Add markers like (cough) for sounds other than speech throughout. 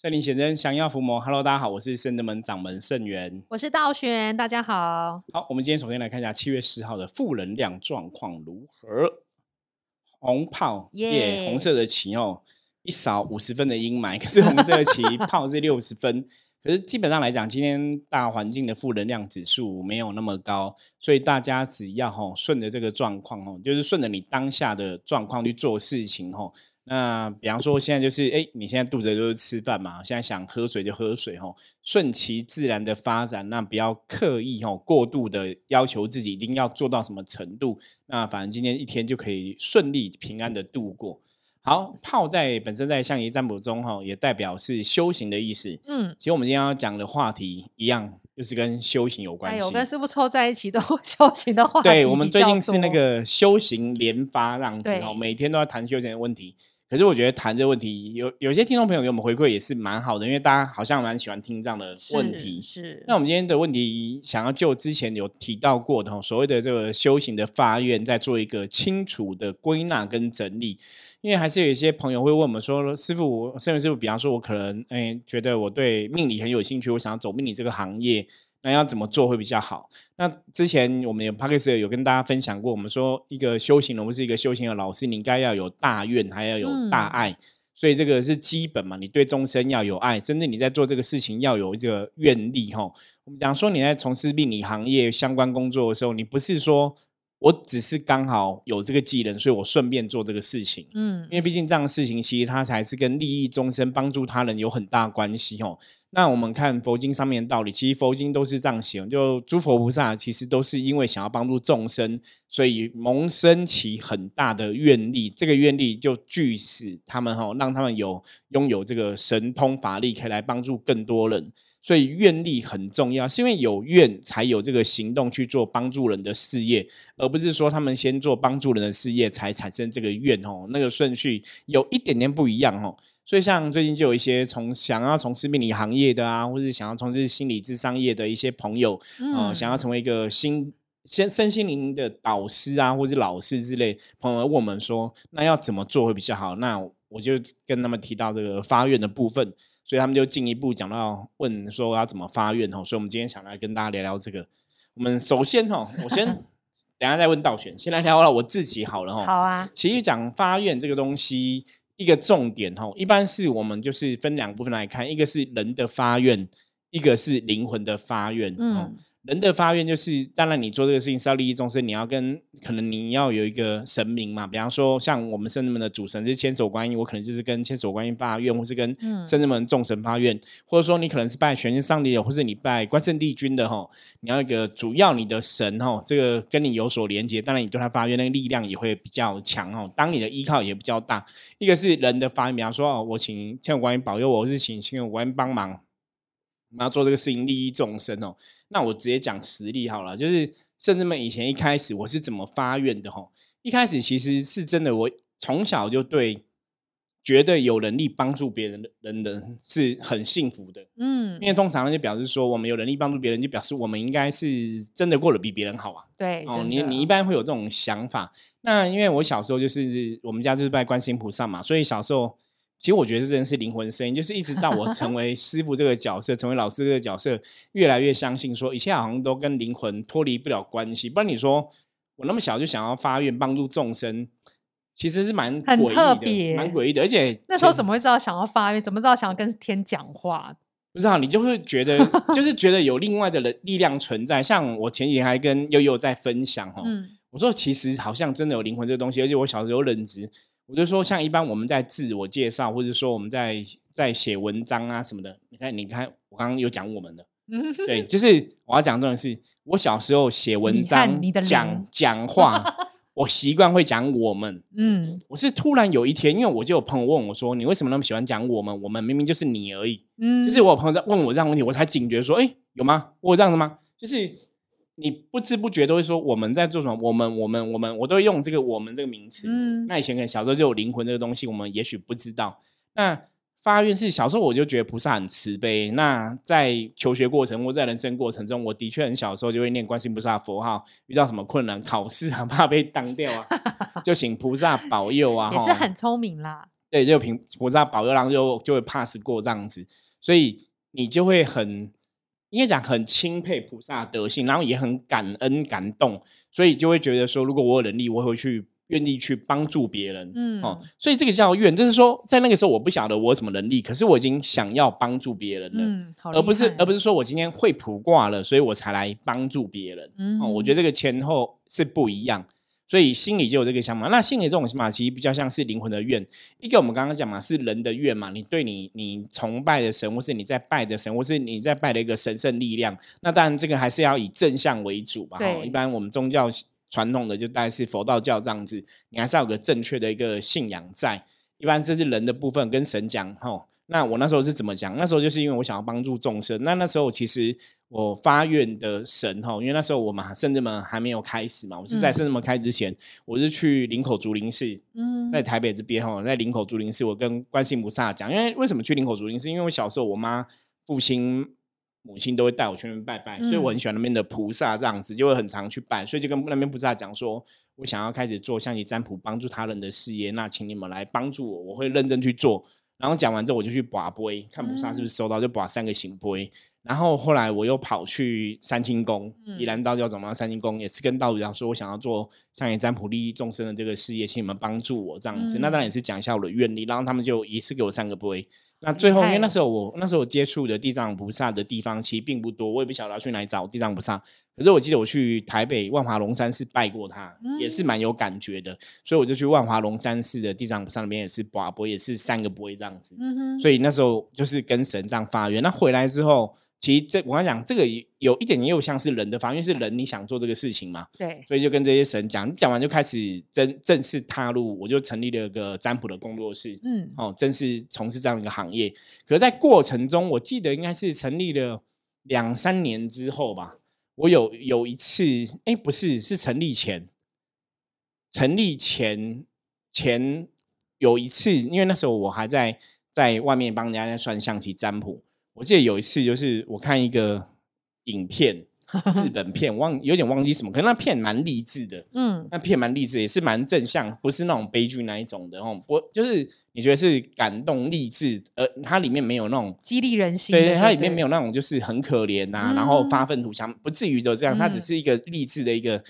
圣灵显真，降妖伏魔。Hello，大家好，我是圣德门掌门圣元。我是道玄，大家好。好，我们今天首先来看一下七月十号的负能量状况如何。红炮耶，红色的旗哦，一扫五十分的阴霾。可是红色的旗 (laughs) 炮是六十分，可是基本上来讲，今天大环境的负能量指数没有那么高，所以大家只要吼顺着这个状况吼，就是顺着你当下的状况去做事情吼。那比方说，现在就是哎，你现在肚子就是吃饭嘛，现在想喝水就喝水吼，顺其自然的发展，那不要刻意吼过度的要求自己一定要做到什么程度，那反正今天一天就可以顺利平安的度过。好，泡在本身在象棋占卜中哈，也代表是修行的意思。嗯，其实我们今天要讲的话题一样，就是跟修行有关系。我跟师傅凑在一起都 (laughs) 修行的话题。对，我们最近是那个修行连发这样子哦，每天都要谈修行的问题。可是我觉得谈这个问题，有有些听众朋友给我们回馈也是蛮好的，因为大家好像蛮喜欢听这样的问题。是。那我们今天的问题，想要就之前有提到过的所谓的这个修行的发愿，再做一个清楚的归纳跟整理。因为还是有一些朋友会问我们说：“师傅，甚至师傅，比方说我可能哎觉得我对命理很有兴趣，我想要走命理这个行业。”那要怎么做会比较好？那之前我们有 p a c k e 有跟大家分享过，我们说一个修行人或是一个修行的老师，你应该要有大愿，还要有大爱，所以这个是基本嘛。你对众生要有爱，甚至你在做这个事情要有一个愿力哈。我们讲说你在从事命理行业相关工作的时候，你不是说我只是刚好有这个技能，所以我顺便做这个事情。嗯，因为毕竟这样的事情，其实它才是跟利益众生、帮助他人有很大关系哦。那我们看佛经上面的道理，其实佛经都是这样写，就诸佛菩萨其实都是因为想要帮助众生，所以萌生起很大的愿力，这个愿力就具使他们哈，让他们有拥有这个神通法力，可以来帮助更多人。所以愿力很重要，是因为有愿才有这个行动去做帮助人的事业，而不是说他们先做帮助人的事业才产生这个愿哦，那个顺序有一点点不一样哦。所以，像最近就有一些从想要从事命理行业的啊，或者想要从事心理智商业的一些朋友，嗯，想要成为一个心先身心灵的导师啊，或者老师之类，朋友问我们说，那要怎么做会比较好？那我就跟他们提到这个发愿的部分，所以他们就进一步讲到问说要怎么发愿哦。所以我们今天想来跟大家聊聊这个。我们首先哈，我先 (laughs) 等下再问道玄，先来聊聊我自己好了哈。好啊，其实讲发愿这个东西。一个重点哈，一般是我们就是分两部分来看，一个是人的发愿，一个是灵魂的发愿。嗯。人的发愿就是，当然你做这个事情是要利益众生，你要跟可能你要有一个神明嘛，比方说像我们圣人们的主神是千手观音，我可能就是跟千手观音发愿，或是跟圣人们众神发愿，或者说你可能是拜玄天上帝的，或是你拜关圣帝君的哈，你要一个主要你的神哈，这个跟你有所连接，当然你对他发愿那个力量也会比较强哦，当你的依靠也比较大。一个是人的发愿，比方说哦，我请千手观音保佑我，或是请千手观音帮忙。我们要做这个事情利益众生哦，那我直接讲实例好了，就是甚至们以前一开始我是怎么发愿的吼，一开始其实是真的，我从小就对觉得有能力帮助别人的人的是很幸福的，嗯，因为通常就表示说我们有能力帮助别人，就表示我们应该是真的过得比别人好啊，对，哦，你你一般会有这种想法，那因为我小时候就是我们家就是拜观世音菩萨嘛，所以小时候。其实我觉得这真是灵魂声音，就是一直到我成 (laughs) 为师傅这个角色，成为老师这个角色，越来越相信说，一切好像都跟灵魂脱离不了关系。不然你说我那么小就想要发愿帮助众生，其实是蛮很特别、蛮诡异的。而且那时候怎么会知道想要发愿？怎么知道想要跟天讲话？不知道，你就会觉得，就 (laughs) 是觉得有另外的人力量存在。像我前几天还跟悠悠在分享哈，我说其实好像真的有灵魂这个东西，而且我小时候有认知。我就说，像一般我们在自我介绍，或者说我们在在写文章啊什么的，你看，你看，我刚刚有讲我们的，(laughs) 对，就是我要讲这种事。我小时候写文章、讲讲话，(laughs) 我习惯会讲我们。嗯，我是突然有一天，因为我就有朋友问我说：“你为什么那么喜欢讲我们？我们明明就是你而已。”嗯，就是我有朋友在问我这样问题，我才警觉说：“哎，有吗？我有这样子吗？”就是。你不知不觉都会说我们在做什么，我们我们我们，我都会用这个“我们”这个名词。嗯，那以前可能小时候就有灵魂这个东西，我们也许不知道。那发愿是小时候我就觉得菩萨很慈悲。那在求学过程或在人生过程中，我的确很小时候就会念观世菩萨佛号，遇到什么困难、考试啊，怕被当掉啊，(laughs) 就请菩萨保佑啊。也是很聪明啦。对，就凭菩萨保佑，然后就就会 pass 过这样子，所以你就会很应该讲很钦佩菩萨德性，然后也很感恩感动，所以就会觉得说，如果我有能力，我会去愿意去帮助别人，嗯，哦，所以这个叫愿，就是说在那个时候我不晓得我有什么能力，可是我已经想要帮助别人了，嗯，而不是而不是说我今天会卜卦了，所以我才来帮助别人，嗯，哦，我觉得这个前后是不一样。所以心里就有这个想法，那心里这种想法其实比较像是灵魂的愿。一个我们刚刚讲嘛，是人的愿嘛，你对你你崇拜的神，或是你在拜的神，或是你在拜的一个神圣力量。那当然这个还是要以正向为主吧。对，一般我们宗教传统的就大概是佛道教这样子，你还是要有个正确的一个信仰在。一般这是人的部分跟神讲，吼。那我那时候是怎么讲？那时候就是因为我想要帮助众生。那那时候其实我发愿的神哈，因为那时候我们甚至们还没有开始嘛，我是在甚至们开始之前，我是去林口竹林寺，嗯在台北这边哈，在林口竹林寺，我跟观世菩萨讲，因为为什么去林口竹林寺？因为我小时候我妈、父亲、母亲都会带我去那边拜拜，所以我很喜欢那边的菩萨这样子，就会很常去拜，所以就跟那边菩萨讲说，我想要开始做象棋占卜，帮助他人的事业，那请你们来帮助我，我会认真去做。然后讲完之后，我就去拔杯，看菩萨是不是收到，就拔三个行杯。然后后来我又跑去三清宫，宜兰道教总嘛，三清宫也是跟道主讲说，我想要做像也占卜利益众生的这个事业，请你们帮助我这样子。那当然也是讲一下我的愿力。然后他们就一次给我三个杯。那最后，因为那时候我那时候我接触的地藏菩萨的地方其实并不多，我也不晓得要去哪里找地藏菩萨。可是我记得我去台北万华龙山寺拜过他，也是蛮有感觉的，所以我就去万华龙山寺的地藏菩萨那边也是拔波，也是三个波这样子。所以那时候就是跟神这样发愿。那回来之后。其实这我刚讲，这个有一点又像是人的方，因为是人你想做这个事情嘛，对，所以就跟这些神讲，讲完就开始正正式踏入，我就成立了个占卜的工作室，嗯，哦，正式从事这样一个行业。可是，在过程中，我记得应该是成立了两三年之后吧，我有有一次，哎，不是，是成立前，成立前前有一次，因为那时候我还在在外面帮人家在算象棋占卜。我记得有一次，就是我看一个影片，(laughs) 日本片，忘有点忘记什么，可能那片蛮励志的，嗯，那片蛮励志，也是蛮正向，不是那种悲剧那一种的哦。我就是你觉得是感动励志，呃，它里面没有那种激励人心，对对，它里面没有那种就是很可怜呐，然后发愤图强，不至于就这样，它只是一个励志的一个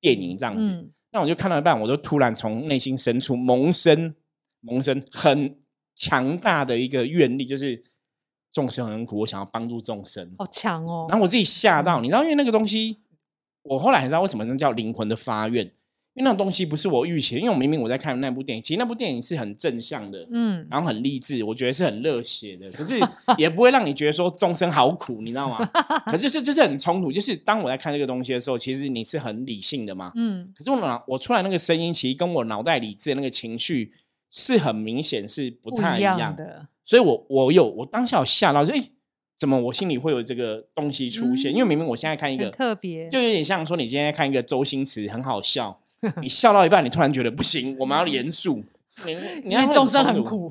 电影这样子。那我就看到一半，我就突然从内心深处萌生萌生很强大的一个愿力，就是。众生很苦，我想要帮助众生，好强哦！然后我自己吓到，你知道，因为那个东西，我后来才知道为什么那叫灵魂的发愿，因为那种东西不是我预期，因为我明明我在看那部电影，其实那部电影是很正向的，嗯，然后很励志，我觉得是很热血的，可是 (laughs) 也不会让你觉得说众生好苦，你知道吗？(laughs) 可是是就是很冲突，就是当我在看这个东西的时候，其实你是很理性的嘛，嗯，可是我脑我出来那个声音，其实跟我脑袋里置的那个情绪是很明显是不太一样的。所以，我我有我当下有吓到，说哎，怎么我心里会有这个东西出现？因为明明我现在看一个特别，就有点像说你今天看一个周星驰很好笑，(laughs) 你笑到一半，你突然觉得不行，我们要严肃。(laughs) 你你看众生很苦，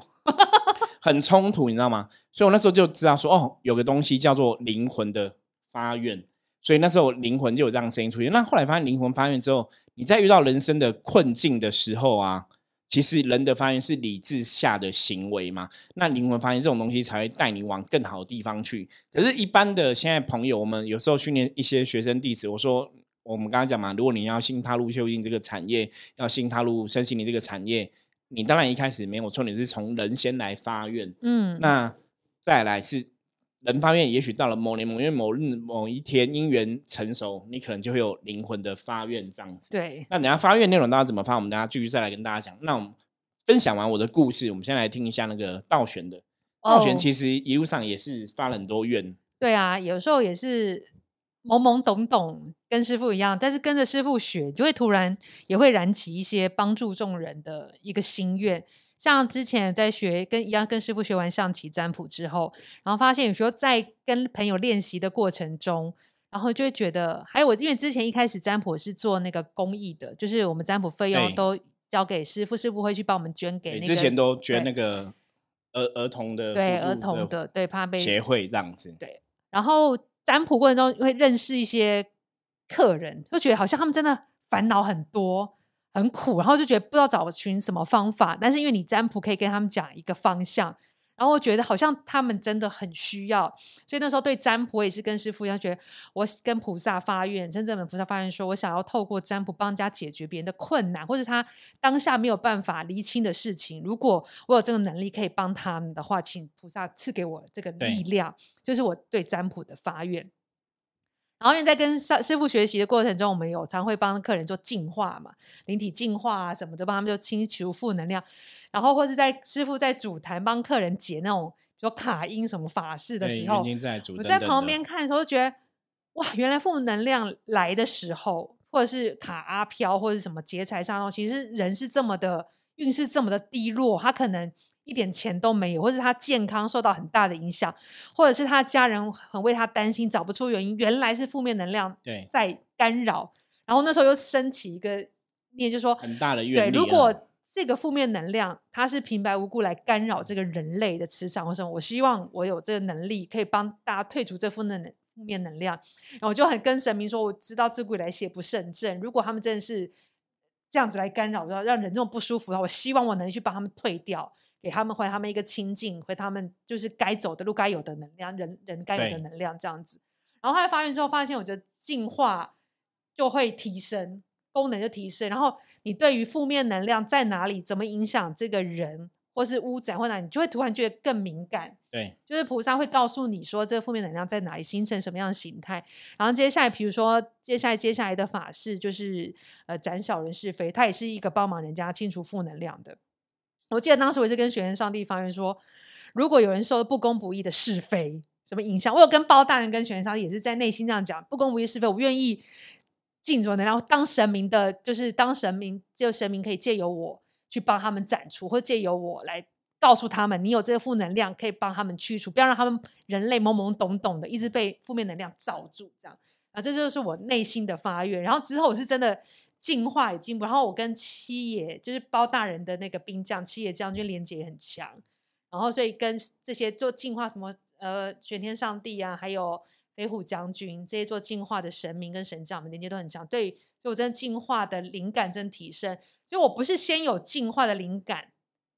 很冲突，你知道吗？所以我那时候就知道说，哦，有个东西叫做灵魂的发愿。所以那时候灵魂就有这样声音出现。那后来发现灵魂发愿之后，你在遇到人生的困境的时候啊。其实人的发现是理智下的行为嘛？那灵魂发现这种东西才会带你往更好的地方去。可是，一般的现在朋友，我们有时候训练一些学生弟子，我说我们刚刚讲嘛，如果你要新踏入修行这个产业，要新踏入身心灵这个产业，你当然一开始没有错，你是从人先来发愿，嗯，那再来是。人发愿，也许到了某年某月某日某一天，因缘成熟，你可能就会有灵魂的发愿这样子。对，那等下发愿内容大家怎么发？我们等下继续再来跟大家讲。那我们分享完我的故事，我们先来听一下那个道玄的。道玄其实一路上也是发了很多愿。对啊，有时候也是懵懵懂懂，跟师傅一样，但是跟着师傅学，就会突然也会燃起一些帮助众人的一个心愿。像之前在学跟一样跟师傅学完象棋占卜之后，然后发现有时候在跟朋友练习的过程中，然后就会觉得，还有我因为之前一开始占卜是做那个公益的，就是我们占卜费用都交给师傅，师傅会去帮我们捐给。之前都捐那个儿儿童的对儿童的对怕被协会这样子。对，然后占卜过程中会认识一些客人，就觉得好像他们真的烦恼很多。很苦，然后就觉得不知道找寻什么方法，但是因为你占卜可以跟他们讲一个方向。然后我觉得好像他们真的很需要，所以那时候对占卜也是跟师傅一样，觉得我跟菩萨发愿，真正的菩萨发愿，说我想要透过占卜帮人家解决别人的困难，或者他当下没有办法厘清的事情，如果我有这个能力可以帮他们的话，请菩萨赐给我这个力量，就是我对占卜的发愿。然后因为在跟师师傅学习的过程中，我们有常会帮客人做净化嘛，灵体净化啊什么的，帮他们就清除负能量。然后或者在师傅在主坛帮客人解那种，比如卡音什么法事的时候，我在旁边看的时候觉得，哇，原来负能量来的时候，或者是卡阿飘或者什么劫财上头，其实人是这么的运势这么的低落，他可能。一点钱都没有，或者他健康受到很大的影响，或者是他家人很为他担心，找不出原因，原来是负面能量在干扰。然后那时候又升起一个念，就说很大的怨对，如果这个负面能量它是平白无故来干扰这个人类的磁场或什么，我希望我有这个能力可以帮大家退出这负能负面能量。然后我就很跟神明说，我知道自古以来邪不胜正，如果他们真的是这样子来干扰，让让人这么不舒服的话，我希望我能去帮他们退掉。给他们回他们一个清净，回他们就是该走的路，该有的能量，人人该有的能量这样子。然后后来发现之后，发现我觉得净化就会提升，功能就提升。然后你对于负面能量在哪里，怎么影响这个人，或是污染或者，你就会突然觉得更敏感。对，就是菩萨会告诉你说，这个负面能量在哪里形成什么样的形态。然后接下来，比如说接下来接下来的法事就是呃斩小人是非，它也是一个帮忙人家清除负能量的。我记得当时我是跟学员上帝发愿说，如果有人受不公不义的是非什么影响，我有跟包大人跟学员上帝也是在内心这样讲，不公不义是非，我愿意尽所能，然后当神明的，就是当神明，就神明可以借由我去帮他们斩除，或借由我来告诉他们，你有这个负能量，可以帮他们驱除，不要让他们人类懵懵懂懂的一直被负面能量罩住，这样啊，这就是我内心的发愿。然后之后我是真的。进化也进步，然后我跟七爷就是包大人的那个兵将七爷将军连接也很强，然后所以跟这些做进化什么呃玄天上帝啊，还有飞虎将军这些做进化的神明跟神将们连接都很强，对，所以我真的进化的灵感真提升，所以我不是先有进化的灵感，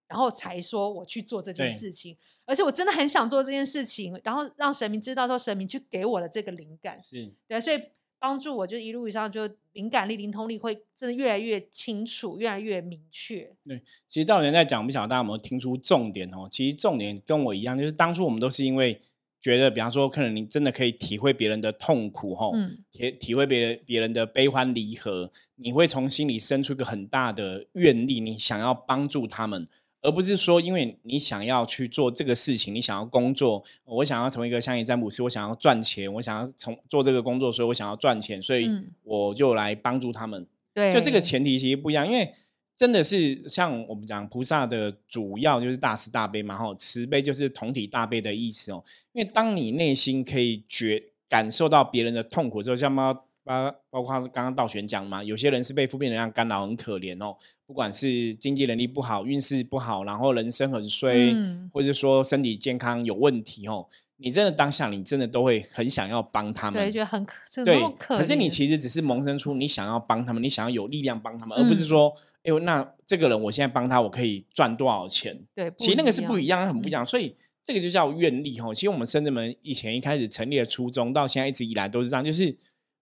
然后才说我去做这件事情，而且我真的很想做这件事情，然后让神明知道说神明去给我的这个灵感，是。对，所以。帮助我就一路以上就灵感力、灵通力会真的越来越清楚、越来越明确。对，其实到人在讲，不晓得大家有没有听出重点哦？其实重点跟我一样，就是当初我们都是因为觉得，比方说，可能你真的可以体会别人的痛苦，哈，体体会别人别人的悲欢离合，你会从心里生出一个很大的愿力，你想要帮助他们。而不是说，因为你想要去做这个事情，你想要工作，我想要成为一个相应占卜师，我想要赚钱，我想要从做这个工作，所以我想要赚钱，所以我就来帮助他们。对，就这个前提其实不一样，因为真的是像我们讲菩萨的主要就是大慈大悲嘛，哈，慈悲就是同体大悲的意思哦。因为当你内心可以觉感受到别人的痛苦之后，像猫。包包括刚刚道玄讲嘛，有些人是被负面能量干扰，很可怜哦。不管是经济能力不好、运势不好，然后人生很衰，或者说身体健康有问题哦，你真的当下你真的都会很想要帮他们，对，觉得很可对。可是你其实只是萌生出你想要帮他们，你想要有力量帮他们，而不是说，哎呦，那这个人我现在帮他，我可以赚多少钱？对，其实那个是不一样，很不一样。所以这个就叫愿力哈。其实我们深圳门以前一开始成立的初衷，到现在一直以来都是这样，就是。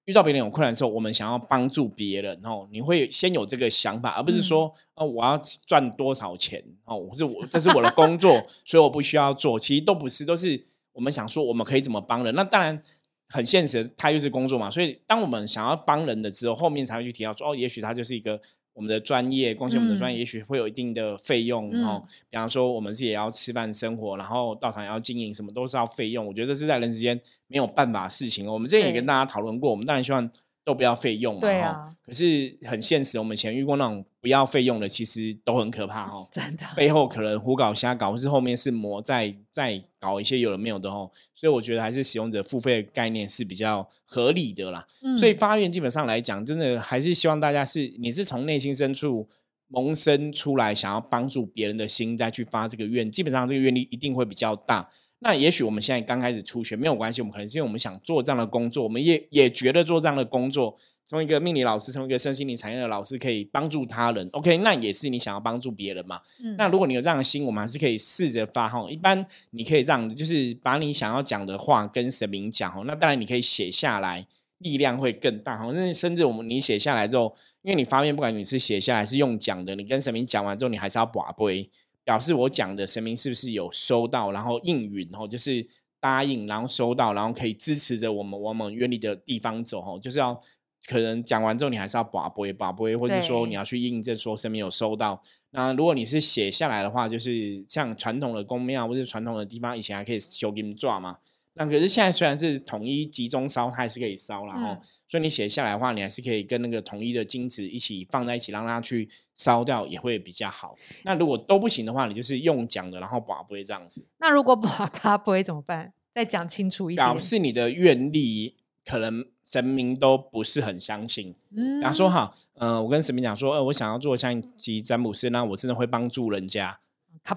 遇到别人有困难的时候，我们想要帮助别人哦，你会先有这个想法，而不是说哦，我要赚多少钱哦，我是我这是我的工作，所以我不需要做。其实都不是，都是我们想说我们可以怎么帮人。那当然很现实，他就是工作嘛。所以当我们想要帮人的时候，后面才会去提到说哦，也许他就是一个。我们的专业贡献，我们的专业也许会有一定的费用哦。比方说，我们自己也要吃饭生活，然后道场也要经营，什么都是要费用。我觉得这是在人之间没有办法的事情。我们之前也跟大家讨论过，我们当然希望。都不要费用嘛，对啊。可是很现实，我们以前遇过那种不要费用的，其实都很可怕哦。(laughs) 真的，背后可能胡搞瞎搞，或是后面是魔在在搞一些有的没有的哦。所以我觉得还是使用者付费的概念是比较合理的啦。所以发愿基本上来讲，真的还是希望大家是你是从内心深处萌生出来想要帮助别人的心，再去发这个愿，基本上这个愿力一定会比较大。那也许我们现在刚开始初学没有关系，我们可能是因为我们想做这样的工作，我们也也觉得做这样的工作从一个命理老师，从一个身心灵产业的老师，可以帮助他人。OK，那也是你想要帮助别人嘛？嗯那如果你有这样的心，我们还是可以试着发哈。一般你可以这样子，就是把你想要讲的话跟神明讲哈。那当然你可以写下来，力量会更大哈。那甚至我们你写下来之后，因为你发愿，不管你是写下来是用讲的，你跟神明讲完之后，你还是要把杯，表示我讲的神明是不是有收到，然后应允哦，就是答应，然后收到，然后可以支持着我们往我们愿力的地方走哦，就是要。可能讲完之后，你还是要把杯把杯，或者说你要去印证说神明有收到。那如果你是写下来的话，就是像传统的公庙或者传统的地方，以前还可以修金抓嘛。那可是现在虽然是统一集中烧，它还是可以烧啦。然后、嗯所以你写下来的话，你还是可以跟那个统一的金子一起放在一起，让它去烧掉，也会比较好。那如果都不行的话，你就是用讲的，然后把不会这样子，那如果把它不会怎么办？再讲清楚一点。表示你的愿力可能神明都不是很相信。嗯比方说哈，呃，我跟神明讲说，呃，我想要做像级占卜师，那我真的会帮助人家。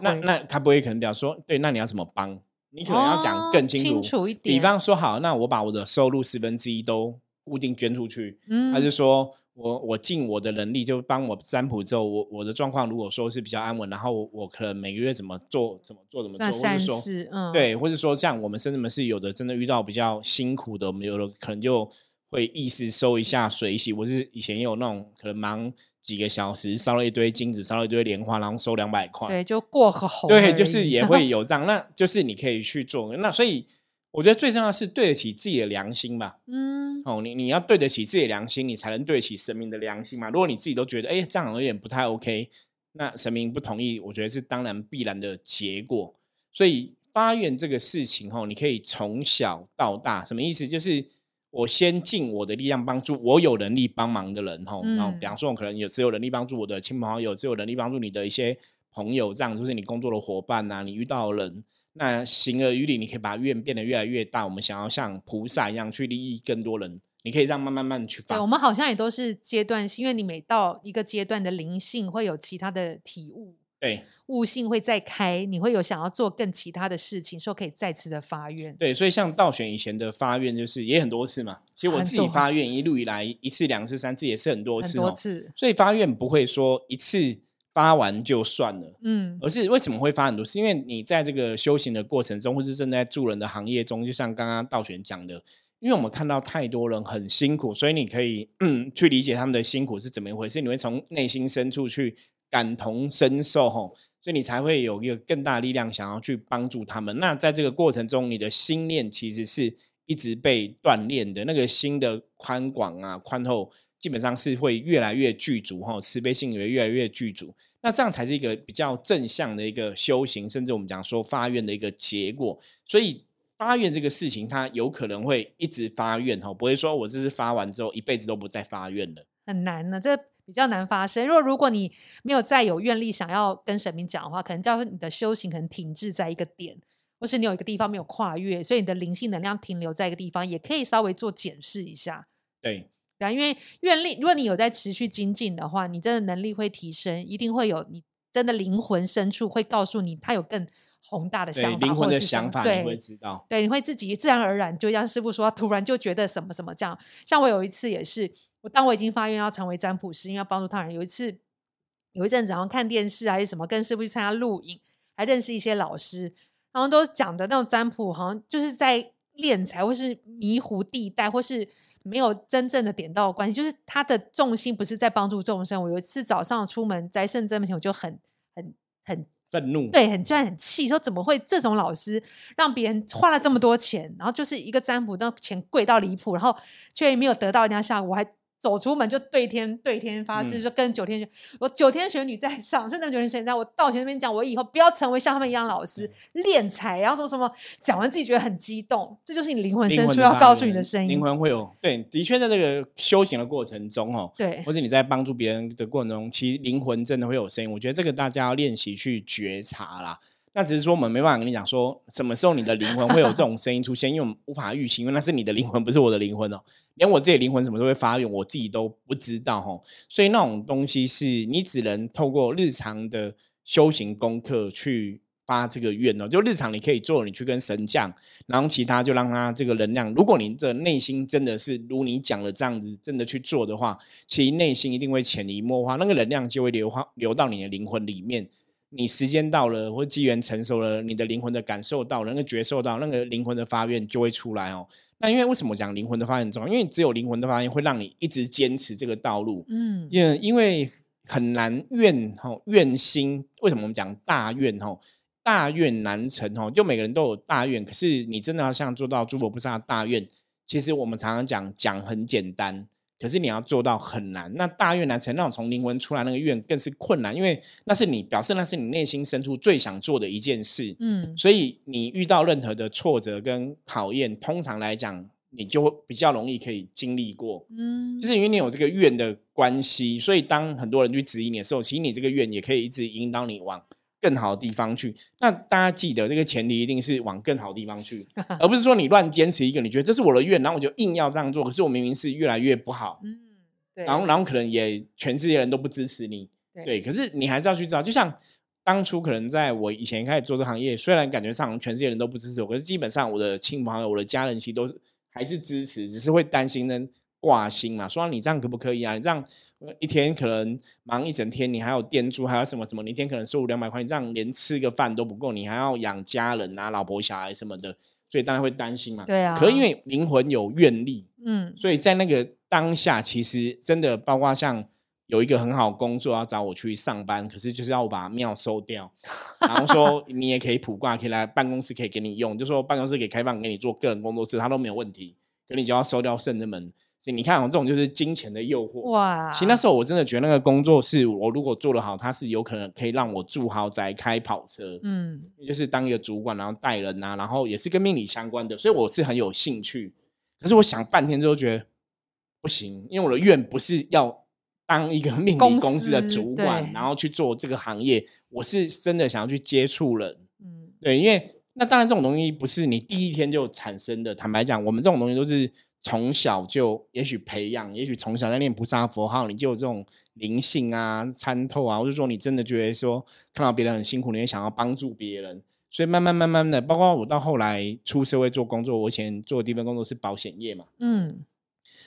那那他不会可能表示说，对，那你要怎么帮？你可能要讲更清楚。哦清楚一点。比方说，好，那我把我的收入十分之一都固定捐出去，嗯，还是说我我尽我的能力，就帮我占卜之后，我我的状况如果说是比较安稳，然后我我可能每个月怎么做怎么做怎么做，或者说，嗯，，对，或者说像我们甚至们是有的，真的遇到比较辛苦的，我们有的可能就会意识收一下水洗。我是以前也有那种可能忙几个小时，烧了一堆金子，烧了一堆莲花，然后收两百块。对，就过个喉而对，就是也会有这样，那就是你可以去做。那所以我觉得最重要的是对得起自己的良心吧。嗯，哦，你你要对得起自己的良心，你才能对得起神明的良心嘛。如果你自己都觉得，哎，这样有点不太 OK，那神明不同意，我觉得是当然必然的结果。所以发愿这个事情，哦，你可以从小到大，什么意思？就是我先尽我的力量帮助我有能力帮忙的人，吼、然后比嗯方说，我可能有只有能力帮助我的亲朋好友，只有能力帮助你的一些朋友，这样就是你工作的伙伴呐、你遇到的人。那行而于理，你可以把愿变得越来越大。我们想要像菩萨一样去利益更多人，你可以让慢慢慢去发对，我。们好像也都是阶段性，因为你每到一个阶段的灵性会有其他的体悟，对悟性会再开，你会有想要做更其他的事情，说可以再次的发愿。对，所以像道玄以前的发愿，就是也很多次嘛。其实我自己发愿一路以来，一次、两次、三次，也是很多次哦。多次，所以发愿不会说一次发完就算了。嗯，而是为什么会发很多？是因为你在这个修行的过程中，或是正在助人的行业中，就像刚刚道玄讲的，因为我们看到太多人很辛苦，所以你可以嗯 (clears throat) 去理解他们的辛苦是怎么一回事，你会从内心深处去感同身受吼，所以你才会有一个更大力量想要去帮助他们。那在这个过程中，你的心念其实是一直被锻炼的，那个心的宽广啊、宽厚，基本上是会越来越具足哈，慈悲心也越来越具足。那这样才是一个比较正向的一个修行，甚至我们讲说发愿的一个结果。所以发愿这个事情，它有可能会一直发愿哈，不会说我这次发完之后一辈子都不再发愿了。很难呢，这比较难发生。如果如果你没有再有愿力想要跟神明讲的话，可能叫做你的修行可能停滞在一个点，或是你有一个地方没有跨越，所以你的灵性能量停留在一个地方，也可以稍微做检视一下。对对啊，因为愿力，如果你有在持续精进的话，你真的能力会提升，一定会有你真的灵魂深处会告诉你，他有更宏大的想，法，灵魂的或者是什么想法你会知道。对，你会自己自然而然，就像师傅说，突然就觉得什么什么这样。像我有一次也是，我当我已经发愿要成为占卜师，因为要帮助他人。有一次，有一阵子好像看电视啊还是什么，跟师傅去参加录影，还认识一些老师，然后都讲的那种占卜，好像就是在敛财，或是迷糊地带，或是没有真正的点到关系，就是他的重心不是在帮助众生。我有一次早上出门在圣真面前，我就很很很愤怒，对，很居然很气，说怎么会这种老师让别人花了这么多钱，然后就是一个占卜，那钱贵到离谱，然后却没有得到人家效果，还走出门就对天对天发誓，嗯就跟九天玄，我九天玄女在上，甚至九天玄女在，我道玄那边讲，我以后不要成为像他们一样老师敛财，然后什么什么，讲完自己觉得很激动，这就是你灵魂灵深处要告诉你的声音灵。魂会有对，的确在这个修行的过程中哦，对或者你在帮助别人的过程中，其实灵魂真的会有声音。我觉得这个大家要练习去觉察啦。那只是说我们没办法跟你讲说什么时候你的灵魂会有这种声音出现，因为我们无法预期，因为那是你的灵魂，不是我的灵魂哦。连我自己的灵魂什么时候会发愿，我自己都不知道哦。所以那种东西是你只能透过日常的修行功课去发这个愿哦。就日常你可以做，你去跟神讲，然后其他就让他这个能量。如果你的内心真的是如你讲的这样子，真的去做的话，其实内心一定会潜移默化，那个能量就会流化流到你的灵魂里面。你时间到了，或机缘成熟了，你的灵魂的感受到了，那个觉受到，那个灵魂的发愿就会出来哦。那因为为什么讲灵魂的发愿重要？因为只有灵魂的发愿会让你一直坚持这个道路。嗯，因因为很难愿吼愿心，为什么我们讲大愿吼？大愿难成吼，就每个人都有大愿，可是你真的要像做到诸佛菩萨大愿，其实我们常常讲讲很简单。可是你要做到很难，那大愿难成，那种从灵魂出来那个愿更是困难，因为那是你表示那是你内心深处最想做的一件事。嗯，所以你遇到任何的挫折跟考验，通常来讲，你就会比较容易可以经历过。嗯，就是因为你有这个愿的关系，所以当很多人去质疑你的时候，其实你这个愿也可以一直引导你往。更好的地方去，那大家记得这个前提一定是往更好的地方去，(laughs) 而不是说你乱坚持一个，你觉得这是我的愿，然后我就硬要这样做，可是我明明是越来越不好，嗯，对，然后然后可能也全世界人都不支持你，对，可是你还是要去知道，就像当初可能在我以前开始做这行业，虽然感觉上全世界人都不支持我，可是基本上我的亲朋好友、我的家人其实都是还是支持，只是会担心呢。挂心嘛，说你这样可不可以啊？你这样一天可能忙一整天，你还有店租，还有什么什么？你一天可能收入两百块，你这样连吃个饭都不够，你还要养家人啊、老婆小孩什么的，所以当然会担心嘛。对啊。可因为灵魂有愿力，嗯，所以在那个当下，其实真的包括像有一个很好工作要找我去上班，可是就是要我把庙收掉，然后说 (laughs) 你也可以卜卦，可以来办公室可以给你用，就说办公室可以开放给你做个人工作室，他都没有问题，可你就要收掉圣人门。所以你看，这种就是金钱的诱惑。哇！其实那时候我真的觉得那个工作是我如果做得好，它是有可能可以让我住豪宅、开跑车。嗯，就是当一个主管，然后带人啊，然后也是跟命理相关的，所以我是很有兴趣。可是我想半天之后觉得不行，因为我的愿不是要当一个命理公司的主管，然后去做这个行业。我是真的想要去接触人。嗯，对，因为那当然这种东西不是你第一天就产生的。坦白讲，我们这种东西都是。从小就也许培养，也许从小在念菩萨佛号，你就有这种灵性啊、参透啊，或者说你真的觉得说看到别人很辛苦，你也想要帮助别人，所以慢慢慢慢的，包括我到后来出社会做工作，我以前做的第一份工作是保险业嘛，嗯，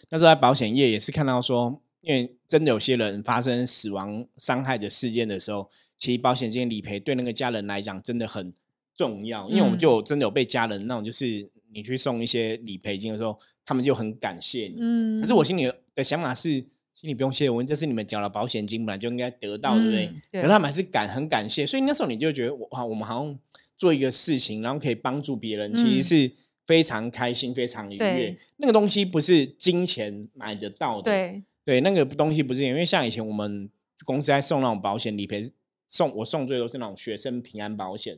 那时候在保险业也是看到说，因为真的有些人发生死亡伤害的事件的时候，其实保险金理赔对那个家人来讲真的很重要，因为我们就真的有被家人那种，就是你去送一些理赔金的时候。他们就很感谢你，嗯，可是我心里的想法是，心里不用谢我，这是你们缴了保险金，本来就应该得到，对不对？可是他们还是感很感谢，所以那时候你就觉得，哇，我们好像做一个事情，然后可以帮助别人，其实是非常开心、非常愉悦。那个东西不是金钱买得到的，对对，那个东西不是，因为像以前我们公司在送那种保险理赔。送我送最多是那种学生平安保险，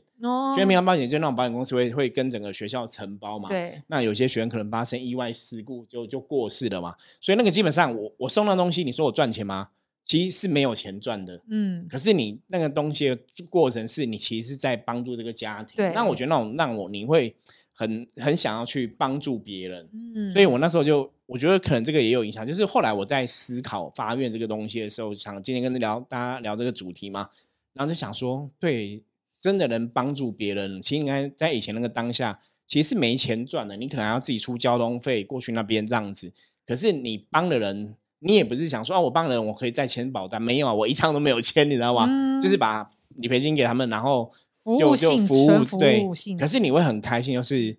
学生平安保险就那种保险公司会会跟整个学校承包嘛。对。那有些学生可能发生意外事故就就过世了嘛，所以那个基本上我我送那东西，你说我赚钱吗？其实是没有钱赚的。嗯。可是你那个东西的过程是你其实是在帮助这个家庭。对。那我觉得那种让我你会很很想要去帮助别人。嗯。所以我那时候就我觉得可能这个也有影响，就是后来我在思考发愿这个东西的时候，想今天跟聊大家聊这个主题嘛。然后就想说，对，真的能帮助别人，其实应该在以前那个当下，其实是没钱赚的，你可能要自己出交通费过去那边这样子。可是你帮的人，你也不是想说啊，我帮人我可以再签保单，没有啊，我一张都没有签，你知道吗？就是把理赔金给他们，然后就就服务对，可是你会很开心，就是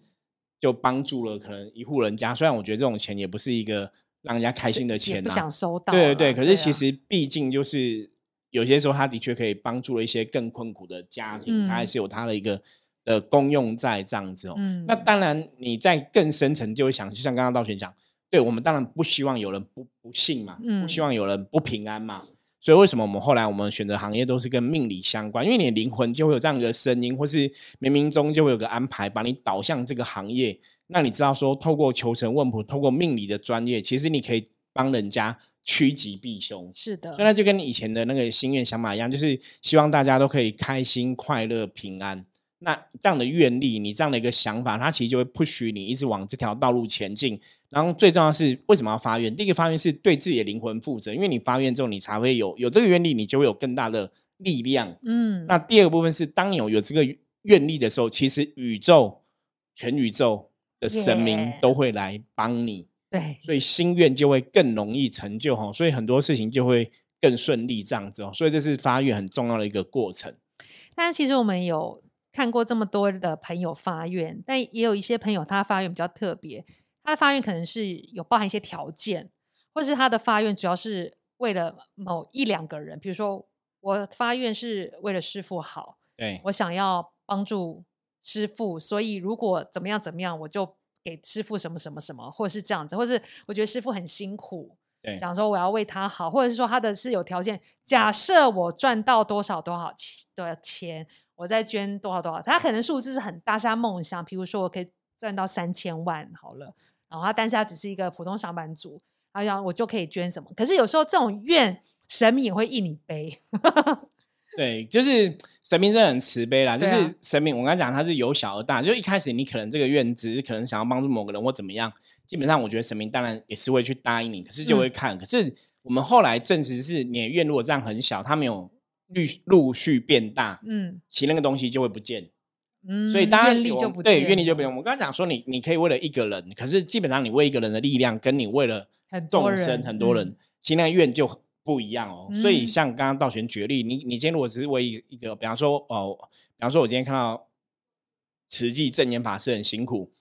就帮助了可能一户人家。虽然我觉得这种钱也不是一个让人家开心的钱，不想收到。对对对，可是其实毕竟就是。有些时候，他的确可以帮助了一些更困苦的家庭，他还是有他的一个的功用在这样子哦。那当然，你在更深层就会想，就像刚刚道玄讲，对我们当然不希望有人不不幸嘛，不希望有人不平安嘛。所以为什么我们后来我们选择行业都是跟命理相关？因为你的灵魂就会有这样一个声音，或是冥冥中就会有个安排，把你导向这个行业。那你知道说，透过求神问卜，透过命理的专业，其实你可以帮人家。趋吉避凶是的，所以那就跟你以前的那个心愿想法一样，就是希望大家都可以开心、快乐、平安。那这样的愿力，你这样的一个想法，它其实就会不许你一直往这条道路前进。然后最重要是，为什么要发愿？第一个发愿是对自己的灵魂负责，因为你发愿之后，你才会有有这个愿力，你就会有更大的力量。嗯。那第二个部分是，当你有有这个愿力的时候，其实宇宙全宇宙的神明都会来帮你。对，所以心愿就会更容易成就哈，所以很多事情就会更顺利这样子哦。所以这是发愿很重要的一个过程。但其实我们有看过这么多的朋友发愿，但也有一些朋友他发愿比较特别，他的发愿可能是有包含一些条件，或是他的发愿主要是为了某一两个人，比如说我发愿是为了师傅好，对我想要帮助师傅，所以如果怎么样怎么样，我就给师傅什么什么什么，或者是这样子，或是我觉得师傅很辛苦，对想说我要为他好，或者是说他的是有条件，假设我赚到多少多少钱的钱，我再捐多少多少，他可能数字是很大，是他梦想，比如说我可以赚到三千万好了，然后他但是他只是一个普通上班族，然后想我就可以捐什么，可是有时候这种愿神明也会印你背，对，就是神明真的很慈悲啦。就是神明，我刚才讲他是由小而大，就一开始你可能这个愿只是可能想要帮助某个人或怎么样，基本上我觉得神明当然也是会去答应你，可是就嗯会看。可是我们后来证实是你的愿如果这样很小，它没有陆陆续变大，嗯其实那个东西就会不见。嗯，所以大家力就不对愿力就不用。我刚刚讲说你你可以为了一个人，可是基本上你为一个人的力量，跟你为了很多众生人很多人，嗯其实那个愿就不一样哦。所以嗯像刚刚道玄举例，你你今天如果只是为一一个，比方说哦，比方说我今天看到慈济正言法师很辛苦，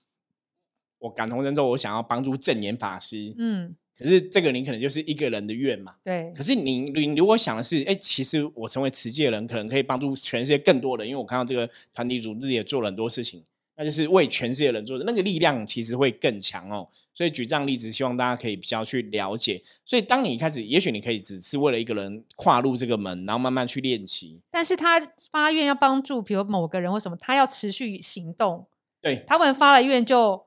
我感同身受，我想要帮助正言法师，嗯，可是这个你可能就是一个人的愿嘛。对。可，是你你如果想的是，哎、其实我成为慈济的人，可能可以帮助全世界更多人，因为我看到这个团体组织也做了很多事情，那就是为全世界人做的，那个力量其实会更强哦。所以举这样例子，希望大家可以比较去了解。所以当你一开始，也许你可以只是为了一个人跨入这个门，然后慢慢去练习。但是他发愿要帮助，比如某个人或什么，他要持续行动，对，他不能发了愿就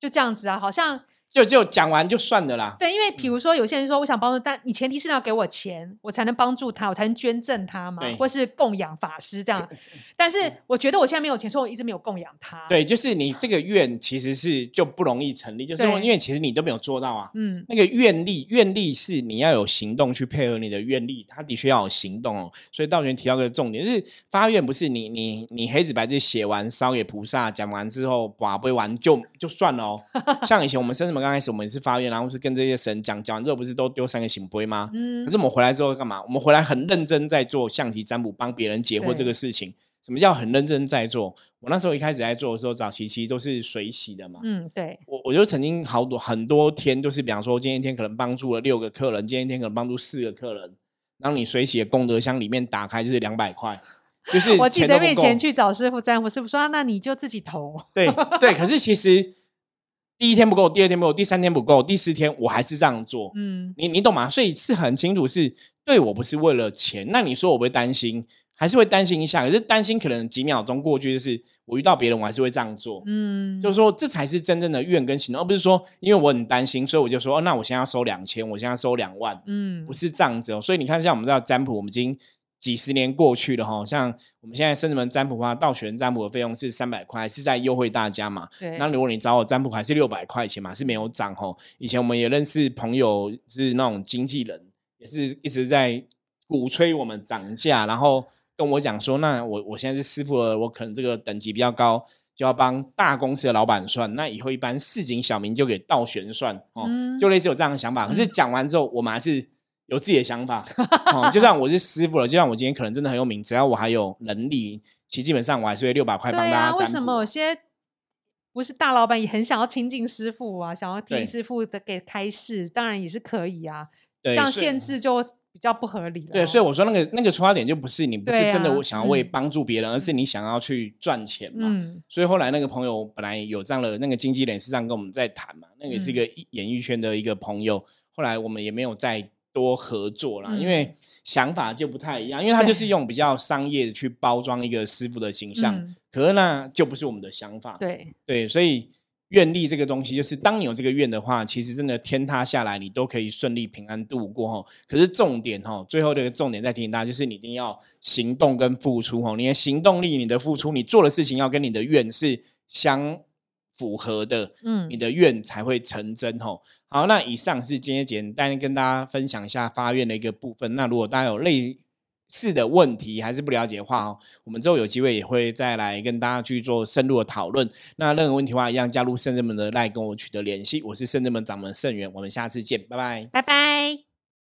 就这样子啊，好像就就讲完就算了啦。对，因为比如说有些人说我想帮助，但你前提是要给我钱，我才能帮助他，我才能捐赠他嘛，或是供养法师这样。(laughs) 但是我觉得我现在没有钱，所以我一直没有供养他。，对，就是你这个愿其实是就不容易成立，就是说因为其实你都没有做到啊。嗯，那个愿力，愿力是你要有行动去配合你的愿力，他的确要有行动哦。所以道玄提到个重点，就是发愿不是你你你黑纸白字写完烧给菩萨，讲完之后把背完就就算了哦。像以前我们生日门刚开始，我们也是发愿，然后是跟这些神讲，讲完之后不是都丢三个醒杯吗？嗯可是我们回来之后干嘛？我们回来很认真在做象棋占卜，帮别人解惑这个事情。什么叫很认真在做？我那时候一开始在做的时候，早期其实都是水洗的嘛。嗯，对，我我就曾经好多很多天，就是比方说今天一天可能帮助了六个客人，今天一天可能帮助四个客人，然后你水洗的功德箱里面打开就是两百块，(laughs) 就是我记得以前去找师傅占卜，师傅说、啊、那你就自己投。对对，可是其实第一天不够，第二天不够，第三天不够，第四天我还是这样做，嗯，你你懂吗？所以是很清楚是对我不是为了钱，那你说我不会担心，还是会担心一下，可是担心可能几秒钟过去，就是我遇到别人我还是会这样做，嗯，就是说这才是真正的愿跟行动，而不是说因为我很担心，所以我就说哦，那我现在要收两千，我现在要收两万，嗯。不，是这样子哦。所以你看，像我们知道占卜，我们已经几十年过去了哈，像我们现在生日门占卜的话，道玄占卜的费用是三百块，是在优惠大家嘛。那如果你找我占卜还是六百块钱嘛，是没有涨吼。以前我们也认识朋友是那种经纪人，也是一直在鼓吹我们涨价，然后跟我讲说，那我我现在是师傅了，我可能这个等级比较高，就要帮大公司的老板算，那以后一般市井小民就给道玄算哦，嗯就类似有这样的想法。可是讲完之后，我们还是。有自己的想法，(laughs) 哦，就算我是师傅了，就算我今天可能真的很有名，只要我还有能力，其实基本上我还是会六百块帮大家。为什么有些不是大老板也很想要亲近师傅啊，想要听师傅的给开示，当然也是可以啊。对这样限制就比较不合理了。对，所以我说那个那个出发点就不是你不是真的啊我想要为嗯帮助别人，而是你想要去赚钱嘛。嗯所以后来那个朋友本来有这样的那个经纪人是这样跟我们在谈嘛，那个也是一嗯个演艺圈的一个朋友，后来我们也没有再多合作啦，嗯因为想法就不太一样，因为他就是用比较商业的去包装一个师傅的形象，嗯可是那就不是我们的想法。对，对，所以愿力这个东西，就是当你有这个愿的话，其实真的天塌下来，你都可以顺利平安度过哈。可是重点哈，最后这个重点再提醒大家，就是你一定要行动跟付出哈。你的行动力、你的付出，你做的事情要跟你的愿是相符合的，嗯你的愿才会成真吼。好，那以上是今天简单跟大家分享一下发愿的一个部分。那如果大家有类似的问题还是不了解的话哦，我们之后有机会也会再来跟大家去做深入的讨论。那任何问题的话，一样加入圣人门的赖跟我取得联系。我是圣人门掌门盛元，我们下次见，拜拜，拜拜。